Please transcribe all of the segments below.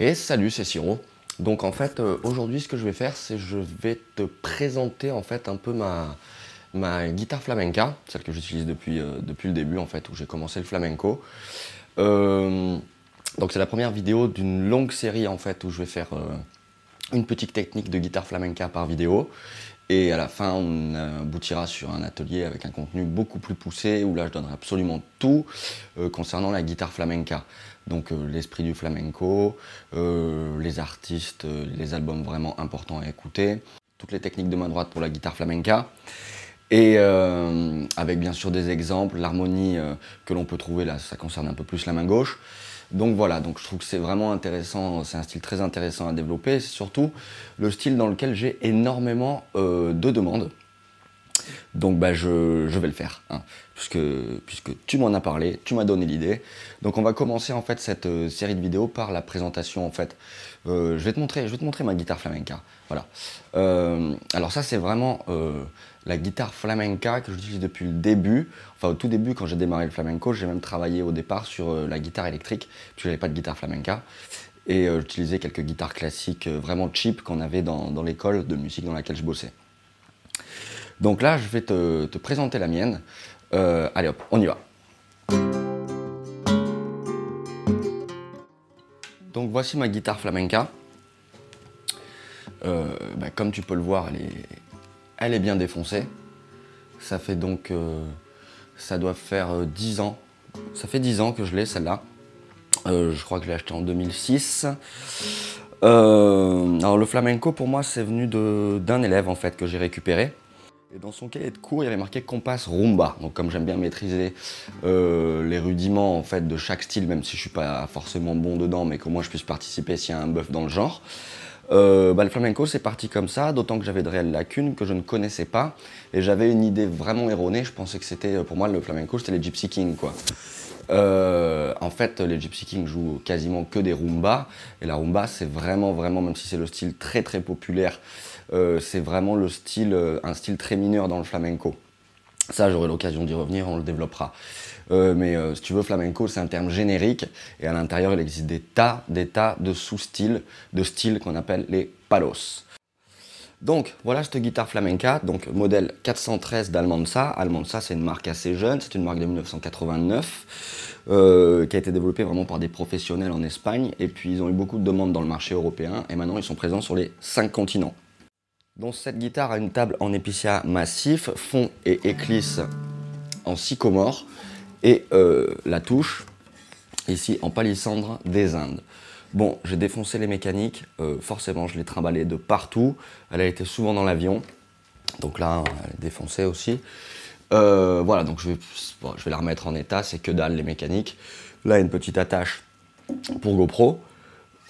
Et salut, c'est Siro. Donc en fait, euh, aujourd'hui, ce que je vais faire, c'est je vais te présenter en fait un peu ma, ma guitare flamenca, celle que j'utilise depuis, euh, depuis le début en fait, où j'ai commencé le flamenco. Euh, donc c'est la première vidéo d'une longue série en fait, où je vais faire une petite technique de guitare flamenca par vidéo. Et à la fin, on aboutira sur un atelier avec un contenu beaucoup plus poussé, où là, je donnerai absolument tout euh, concernant la guitare flamenca. Donc euh, l'esprit du flamenco, euh, les artistes, les albums vraiment importants à écouter, toutes les techniques de main droite pour la guitare flamenca. Et avec bien sûr des exemples, l'harmonie que l'on peut trouver là, ça concerne un peu plus la main gauche. Donc voilà, donc je trouve que c'est vraiment intéressant, c'est un style très intéressant à développer, c'est surtout le style dans lequel j'ai énormément euh, de demandes. Donc bah, je, vais le faire, hein, puisque, tu m'en as parlé, tu m'as donné l'idée. Donc on va commencer en fait cette euh, série de vidéos par la présentation en fait. Euh, je, vais te montrer, ma guitare flamenca. Voilà. alors ça c'est vraiment la guitare flamenca que j'utilise depuis le début. Enfin, au tout début, quand j'ai démarré le flamenco, j'ai même travaillé au départ sur euh, la guitare électrique, puisque j'avais pas de guitare flamenca. Et euh, j'utilisais quelques guitares classiques euh, vraiment cheap qu'on avait dans, l'école de musique dans laquelle je bossais. Donc là, je vais te, présenter la mienne. allez hop, on y va. Donc voici ma guitare flamenca. Bah, comme tu peux le voir, elle est, bien défoncée. Ça fait donc. Euh, ça doit faire 10 euh, ans. Ça fait 10 ans que je l'ai, celle-là. Euh, je crois que je l'ai acheté en 2006. alors, le flamenco, pour moi, c'est venu d'un élève, en fait, que j'ai récupéré. Et dans son cahier de cours, il y avait marqué Compass Rumba. Donc, comme j'aime bien maîtriser les rudiments, en fait, de chaque style, même si je suis pas forcément bon dedans, mais qu'au moins je puisse participer s'il y a un bœuf dans le genre. Euh, bah, le flamenco, c'est parti comme ça, d'autant que j'avais de réelles lacunes que je ne connaissais pas. Et j'avais une idée vraiment erronée. Je pensais que c'était, pour moi, le flamenco, c'était les Gypsy Kings, quoi. Euh, en fait, les Gypsy Kings jouent quasiment que des rumba. Et la rumba, c'est vraiment, vraiment, même si c'est le style très, très populaire, euh, c'est vraiment le style, un style très mineur dans le flamenco. Ça, j'aurai l'occasion d'y revenir, on le développera. Euh, mais euh, si tu veux, flamenco, c'est un terme générique. Et à l'intérieur, il existe des tas, des tas de sous-styles, de styles qu'on appelle les palos. Donc, voilà cette guitare flamenca, donc modèle 413 d'Almansa. Almansa, c'est une marque assez jeune, c'est une marque de 1989, euh, qui a été développée vraiment par des professionnels en Espagne. Et puis, ils ont eu beaucoup de demandes dans le marché européen, et maintenant, ils sont présents sur les 5 continents. Donc, cette guitare a une table en épicéa massif, fond et éclisse en sycomore et euh, la touche ici en palissandre des Indes. Bon, j'ai défoncé les mécaniques, euh, forcément je l'ai trimballée de partout, elle a été souvent dans l'avion, donc là elle est défoncée aussi. Euh, voilà, donc je vais, la remettre en état, c'est que dalle les mécaniques. Là une petite attache pour GoPro.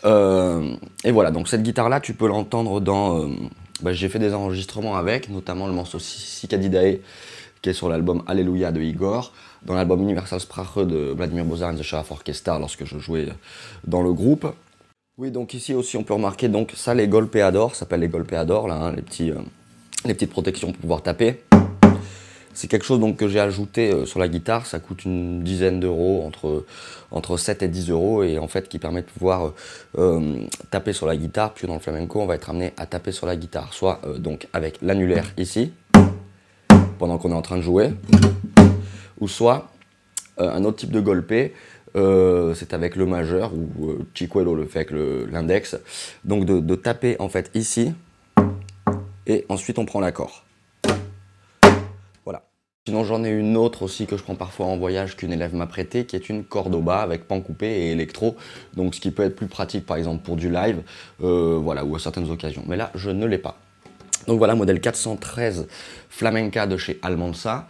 et voilà, donc cette guitare là tu peux l'entendre dans... Bah, j'ai fait des enregistrements avec, notamment le morceau Cicadidae qui est sur l'album Alléluia de Igor, dans l'album Universal Sprache de Vladimir Bozar and the Sheriff Orchestra lorsque je jouais dans le groupe. Oui, donc ici aussi on peut remarquer donc ça les golpeadors, ça s'appelle les golpeadors là, hein, euh, les petites protections pour pouvoir taper. C'est quelque chose donc que j'ai ajouté euh, sur la guitare, ça coûte une dizaine d'euros, entre, entre 7 et 10 euros, et en fait qui permet de pouvoir euh, taper sur la guitare, puis dans le flamenco on va être amené à taper sur la guitare, soit donc avec l'annulaire ici, pendant qu'on est en train de jouer, ou soit euh, un autre type de golpe, euh, c'est avec le majeur, ou euh, Chicuelo le fait avec l'index, donc de, taper en fait ici, et ensuite on prend l'accord. Voilà. Sinon j'en ai une autre aussi que je prends parfois en voyage qu'une élève m'a prêté, qui est une Cordoba avec pan coupé et électro, donc ce qui peut être plus pratique par exemple pour du live, voilà, ou à certaines occasions. Mais là je ne l'ai pas. Donc voilà, modèle 413 Flamenca de chez Almansa.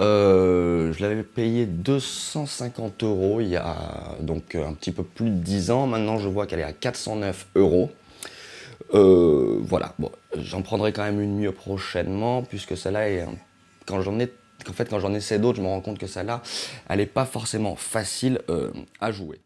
Euh, je l'avais payé 250 euros il y a donc un petit peu plus de 10 ans. Maintenant, je vois qu'elle est à 409 euros. Euh, voilà, bon, j'en prendrai quand même une mieux prochainement puisque celle-là est quand j'en ai en fait quand j'en essaie d'autres, je me rends compte que celle-là, elle n'est pas forcément facile euh, à jouer.